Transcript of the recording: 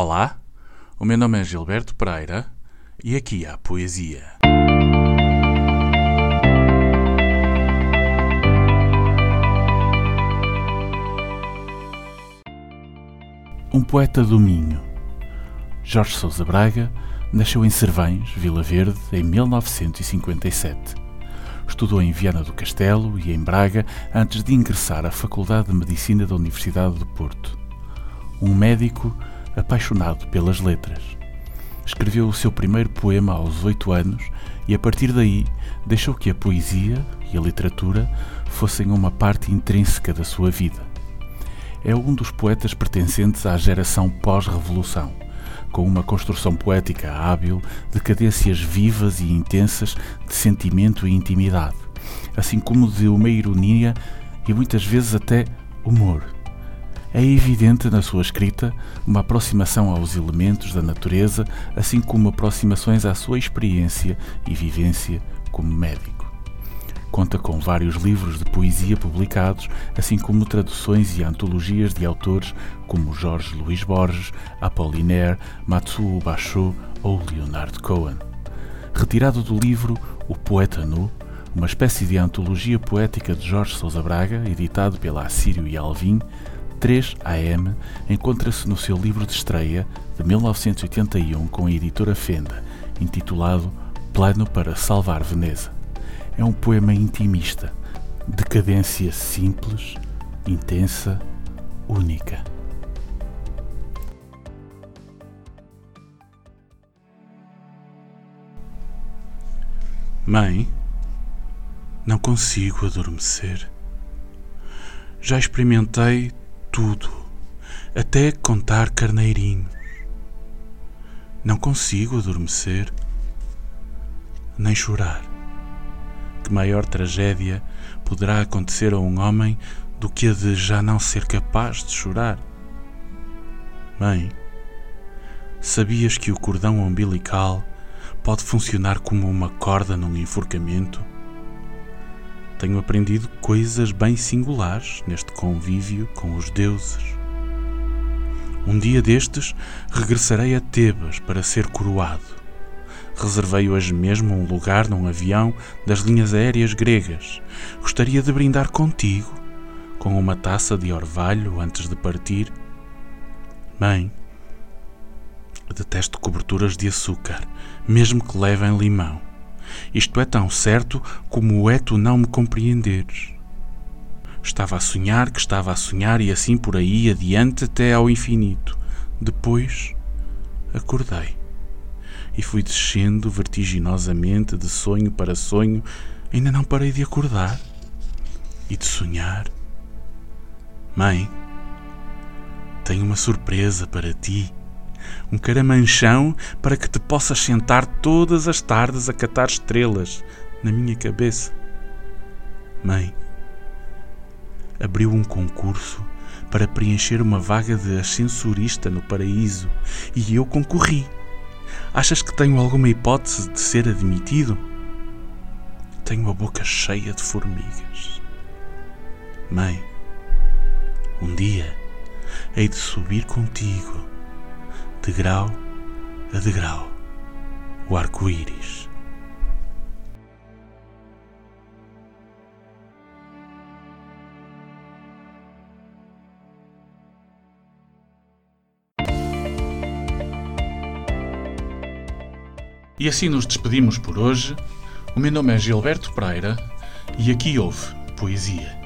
Olá, o meu nome é Gilberto Pereira e aqui há poesia. Um poeta do Minho. Jorge Sousa Braga nasceu em Cervães, Vila Verde, em 1957. Estudou em Viana do Castelo e em Braga antes de ingressar à Faculdade de Medicina da Universidade do Porto. Um médico apaixonado pelas letras. Escreveu o seu primeiro poema aos oito anos e, a partir daí, deixou que a poesia e a literatura fossem uma parte intrínseca da sua vida. É um dos poetas pertencentes à geração pós-revolução, com uma construção poética hábil de cadências vivas e intensas de sentimento e intimidade, assim como de uma ironia e muitas vezes até humor é evidente na sua escrita uma aproximação aos elementos da natureza, assim como aproximações à sua experiência e vivência como médico. Conta com vários livros de poesia publicados, assim como traduções e antologias de autores como Jorge Luís Borges, Apollinaire, Matsuo Basho ou Leonard Cohen. Retirado do livro O Poeta Nu, uma espécie de antologia poética de Jorge Sousa Braga, editado pela Assírio e Alvim, 3 AM encontra-se no seu livro de estreia de 1981 com a editora Fenda, intitulado Plano para Salvar Veneza. É um poema intimista, de cadência simples, intensa, única. Mãe, não consigo adormecer. Já experimentei tudo, até contar carneirinhos. Não consigo adormecer, nem chorar. Que maior tragédia poderá acontecer a um homem do que a de já não ser capaz de chorar? Mãe, sabias que o cordão umbilical pode funcionar como uma corda num enforcamento? Tenho aprendido coisas bem singulares neste convívio com os deuses. Um dia destes regressarei a Tebas para ser coroado. Reservei hoje mesmo um lugar num avião das linhas aéreas gregas. Gostaria de brindar contigo, com uma taça de orvalho antes de partir. Mãe, detesto coberturas de açúcar, mesmo que levem limão. Isto é tão certo como é tu não me compreenderes. Estava a sonhar que estava a sonhar e assim por aí adiante até ao infinito. Depois acordei e fui descendo vertiginosamente de sonho para sonho. Ainda não parei de acordar e de sonhar. Mãe, tenho uma surpresa para ti um caramanchão para que te possas sentar todas as tardes a catar estrelas na minha cabeça. Mãe, abriu um concurso para preencher uma vaga de ascensorista no paraíso e eu concorri. Achas que tenho alguma hipótese de ser admitido? Tenho a boca cheia de formigas. Mãe, um dia hei de subir contigo degrau a degrau, o arco-íris. E assim nos despedimos por hoje. O meu nome é Gilberto Pereira e aqui houve poesia.